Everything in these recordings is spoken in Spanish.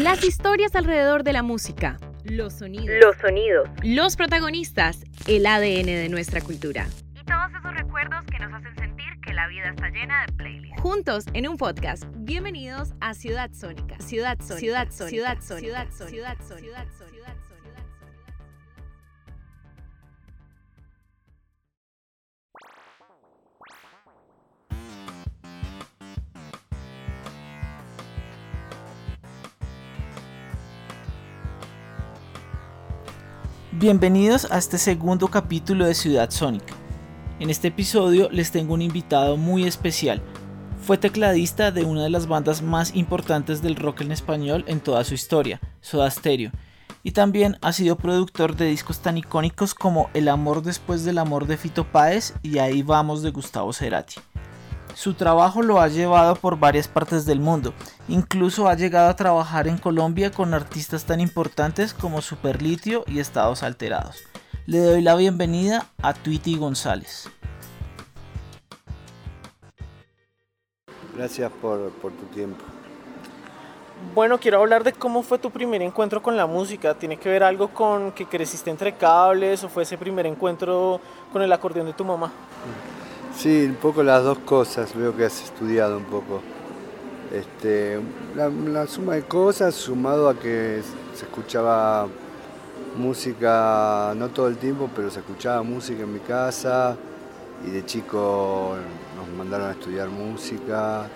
Las historias alrededor de la música. Los sonidos. Los sonidos. Los protagonistas. El ADN de nuestra cultura. Y todos esos recuerdos que nos hacen sentir que la vida está llena de playlists. Juntos en un podcast. Bienvenidos a Ciudad Sónica. Ciudad Sónica. Ciudad Sónica. Ciudad Sónica. Ciudad Sónica. Ciudad Sónica. Bienvenidos a este segundo capítulo de Ciudad Sónica. En este episodio les tengo un invitado muy especial. Fue tecladista de una de las bandas más importantes del rock en español en toda su historia, Soda Stereo, y también ha sido productor de discos tan icónicos como El amor después del amor de Fito Páez y Ahí vamos de Gustavo Cerati. Su trabajo lo ha llevado por varias partes del mundo, incluso ha llegado a trabajar en Colombia con artistas tan importantes como Superlitio y Estados Alterados. Le doy la bienvenida a Tweety González. Gracias por, por tu tiempo. Bueno, quiero hablar de cómo fue tu primer encuentro con la música. ¿Tiene que ver algo con que creciste entre cables o fue ese primer encuentro con el acordeón de tu mamá? Sí, un poco las dos cosas, veo que has estudiado un poco. Este, la, suma de cosas sumado a que se escuchaba música, no todo el tiempo, pero se escuchaba música en mi casa y de chico nos mandaron a estudiar música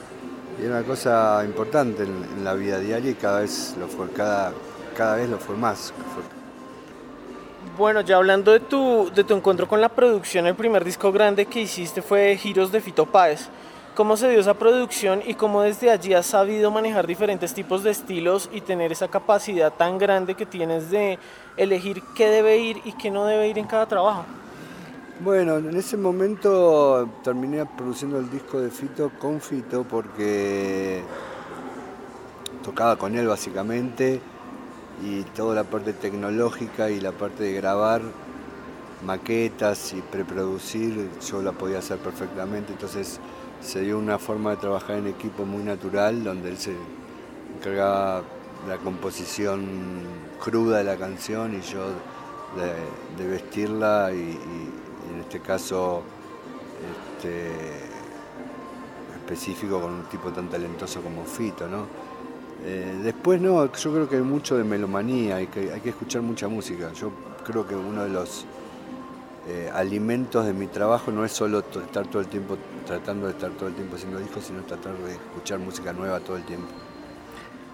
y era una cosa importante en, la vida diaria y cada vez lo fue, cada, cada vez lo fue más. Bueno, ya hablando de tu, de tu encuentro con la producción, el primer disco grande que hiciste fue Giros de Fito Páez. ¿Cómo se dio esa producción y cómo desde allí has sabido manejar diferentes tipos de estilos y tener esa capacidad tan grande que tienes de elegir qué debe ir y qué no debe ir en cada trabajo? Bueno, en ese momento terminé produciendo el disco de Fito con Fito porque tocaba con él básicamente y toda la parte tecnológica y la parte de grabar maquetas y preproducir, yo la podía hacer perfectamente, entonces se dio una forma de trabajar en equipo muy natural, donde él se encargaba la composición cruda de la canción y yo de, vestirla y, en este caso este, específico con un tipo tan talentoso como Fito, ¿no? Eh, después no, yo creo que hay mucho de melomanía, hay que, hay que escuchar mucha música. Yo creo que uno de los eh, alimentos de mi trabajo no es solo estar todo el tiempo tratando de estar todo el tiempo haciendo discos, sino tratar de escuchar música nueva todo el tiempo.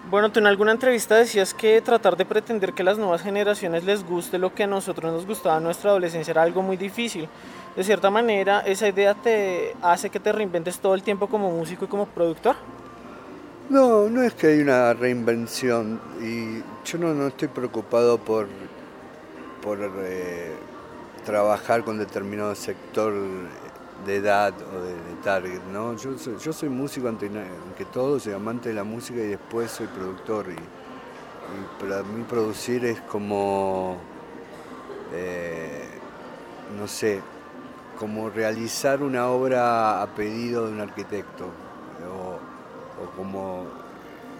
Bueno, tú en alguna entrevista decías que tratar de pretender que las nuevas generaciones les guste lo que a nosotros nos gustaba en nuestra adolescencia era algo muy difícil. De cierta manera, ¿esa idea te hace que te reinventes todo el tiempo como músico y como productor? No, no es que hay una reinvención y yo no, estoy preocupado por, por eh, trabajar con determinado sector de edad o de, target, ¿no? Yo soy, músico ante, todo, soy amante de la música y después soy productor y, para mí producir es como, eh, no sé, como realizar una obra a pedido de un arquitecto como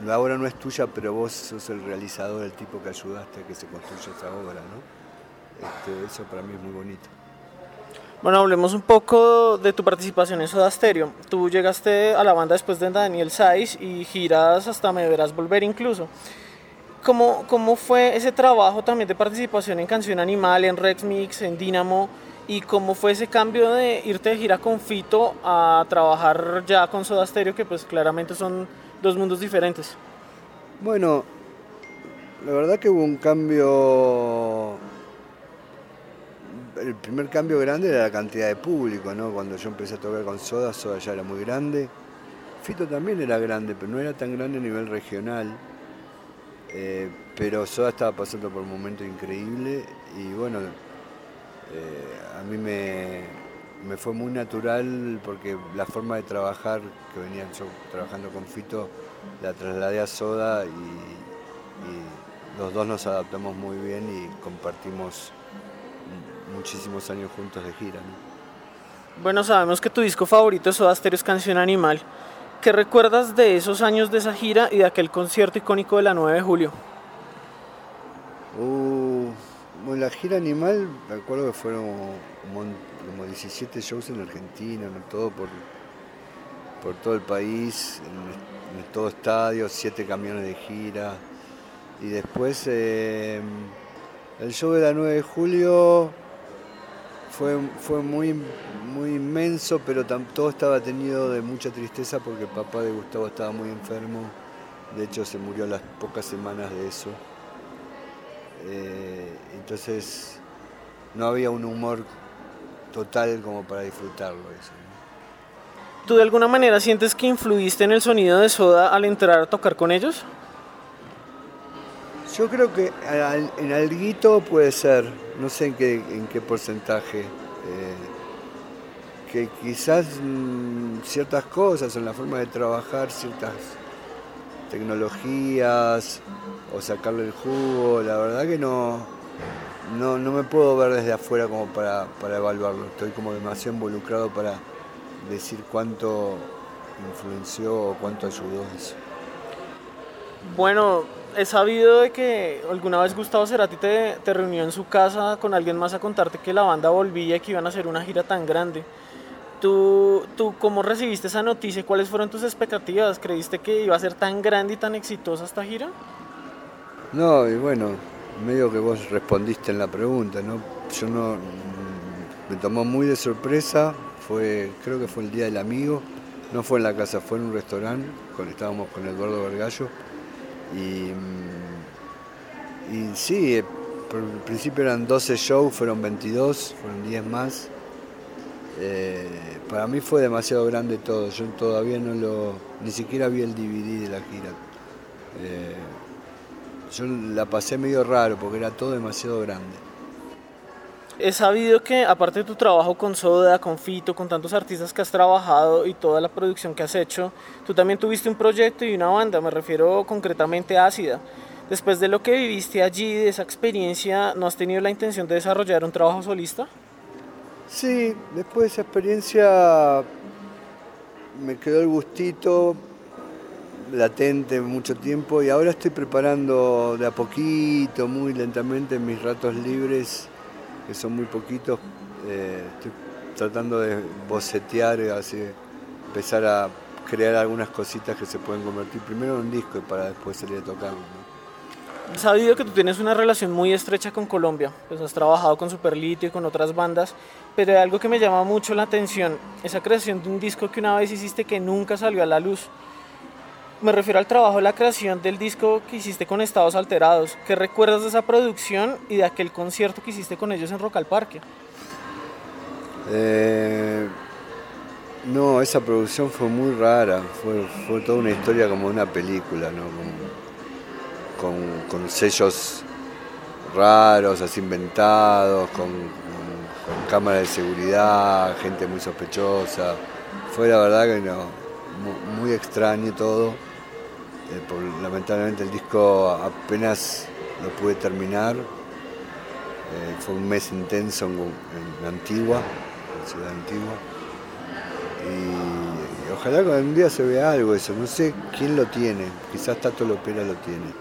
la obra no es tuya, pero vos sos el realizador, el tipo que ayudaste a que se construya esa obra, ¿no? Este, eso para mí es muy bonito. Bueno, hablemos un poco de tu participación en Soda Stereo. Tú llegaste a la banda después de Daniel Saiz y giras hasta Me Verás Volver incluso. ¿Cómo, ¿Cómo fue ese trabajo también de participación en Canción Animal, en Rex Mix, en Dynamo? ¿Y cómo fue ese cambio de irte de gira con Fito a trabajar ya con Soda Stereo, que pues claramente son dos mundos diferentes? Bueno, la verdad que hubo un cambio... El primer cambio grande era la cantidad de público, ¿no? Cuando yo empecé a tocar con Soda, Soda ya era muy grande. Fito también era grande, pero no era tan grande a nivel regional. Eh, pero Soda estaba pasando por un momento increíble y bueno, eh, a mí me, fue muy natural porque la forma de trabajar que venía yo trabajando con Fito la trasladé a Soda y, los dos nos adaptamos muy bien y compartimos muchísimos años juntos de gira. Bueno, sabemos que tu disco favorito es Soda Stereo es Canción Animal. ¿Qué recuerdas de esos años de esa gira y de aquel concierto icónico de la 9 de julio? Uh, bueno, la gira Animal, me acuerdo que fueron como 17 shows en Argentina, todo por, por todo el país, en, todo estadio, 7 camiones de gira. Y después eh, el show de la 9 de julio fue, fue muy, muy inmenso, pero todo estaba tenido de mucha tristeza porque el papá de Gustavo estaba muy enfermo. De hecho, se murió a las pocas semanas de eso. Eh, entonces, no había un humor total como para disfrutarlo eso. ¿Tú de alguna manera sientes que influiste en el sonido de Soda al entrar a tocar con ellos? Yo creo que en alguito puede ser, no sé en qué, en qué porcentaje. Eh, que quizás mm, ciertas cosas en la forma de trabajar, ciertas tecnologías o sacarle el jugo, la verdad que no, no, me puedo ver desde afuera como para, para evaluarlo. Estoy como demasiado involucrado para decir cuánto influenció o cuánto ayudó eso. Bueno, he sabido de que alguna vez Gustavo Cerati te, te, reunió en su casa con alguien más a contarte que la banda volvía y que iban a hacer una gira tan grande. ¿Tú, ¿Tú cómo recibiste esa noticia? ¿Cuáles fueron tus expectativas? ¿Creíste que iba a ser tan grande y tan exitosa esta gira? No, y bueno, medio que vos respondiste en la pregunta, ¿no? Yo no, me tomó muy de sorpresa, fue, creo que fue el Día del Amigo, no fue en la casa, fue en un restaurante, estábamos con Eduardo Vergallo y, y sí, eh, por el principio eran 12 shows, fueron 22, fueron 10 más. Eh, para mí fue demasiado grande todo, yo todavía no lo, ni siquiera vi el DVD de la gira. Eh, yo la pasé medio raro porque era todo demasiado grande. He sabido que aparte de tu trabajo con Soda, con Fito, con tantos artistas que has trabajado y toda la producción que has hecho, tú también tuviste un proyecto y una banda, me refiero concretamente a Ácida. Después de lo que viviste allí, de esa experiencia, ¿no has tenido la intención de desarrollar un trabajo solista? Sí, después de esa experiencia me quedó el gustito latente mucho tiempo y ahora estoy preparando de a poquito, muy lentamente en mis ratos libres que son muy poquitos. Eh, estoy tratando de bocetear, así, empezar a crear algunas cositas que se pueden convertir primero en un disco y para después salir a tocarlo. He sabido que tú tienes una relación muy estrecha con Colombia, pues has trabajado con Superlito y con otras bandas, pero hay algo que me llama mucho la atención, esa creación de un disco que una vez hiciste que nunca salió a la luz. Me refiero al trabajo de la creación del disco que hiciste con Estados Alterados. ¿Qué recuerdas de esa producción y de aquel concierto que hiciste con ellos en Rock al Parque? Eh, no, esa producción fue muy rara. Fue, toda una historia como una película, ¿no? Con, sellos raros, así inventados, con, con cámaras de seguridad, gente muy sospechosa. Fue la verdad que no, muy extraño todo. Eh, lamentablemente el disco apenas lo pude terminar. Eh, fue un mes intenso en, Antigua, en Ciudad Antigua. Y, ojalá un día se vea algo eso. No sé quién lo tiene. Quizás Tato Lopera lo tiene.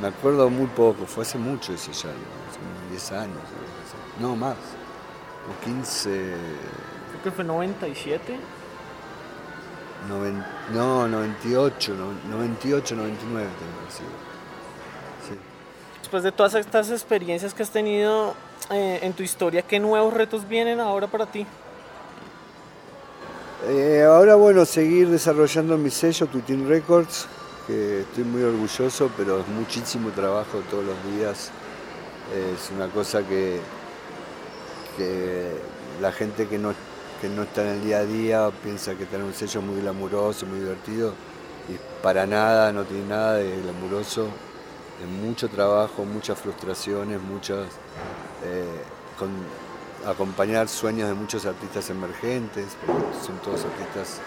Me acuerdo muy poco, fue hace mucho eso ya, hace 10 años. No más. O 15. Creo que fue 97 no, 98, 98, 99 tengo Después de todas estas experiencias que has tenido eh, en tu historia, ¿qué nuevos retos vienen ahora para ti? Eh, ahora, bueno, seguir desarrollando mi sello, Tutin Records, que estoy muy orgulloso, pero es muchísimo trabajo todos los días. Es una cosa que, que la gente que no que no está en el día a día, piensa que tener un sello muy glamuroso, muy divertido, y para nada, no tiene nada de glamuroso, es mucho trabajo, muchas frustraciones, muchas, eh, acompañar sueños de muchos artistas emergentes, son todos artistas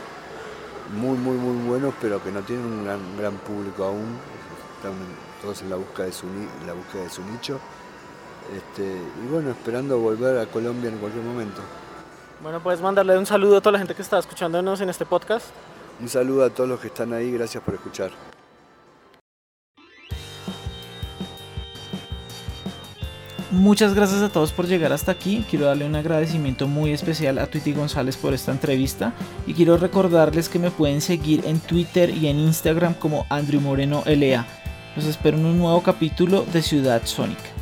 muy, muy, muy buenos, pero que no tienen un gran, público aún, están todos en la búsqueda de su, la búsqueda de su nicho. Este, y bueno, esperando volver a Colombia en cualquier momento. Bueno, puedes mandarle un saludo a toda la gente que está escuchándonos en este podcast. Un saludo a todos los que están ahí, gracias por escuchar. Muchas gracias a todos por llegar hasta aquí. Quiero darle un agradecimiento muy especial a Twitty González por esta entrevista. Y quiero recordarles que me pueden seguir en Twitter y en Instagram como Andrew Moreno LA. Los espero en un nuevo capítulo de Ciudad Sónica.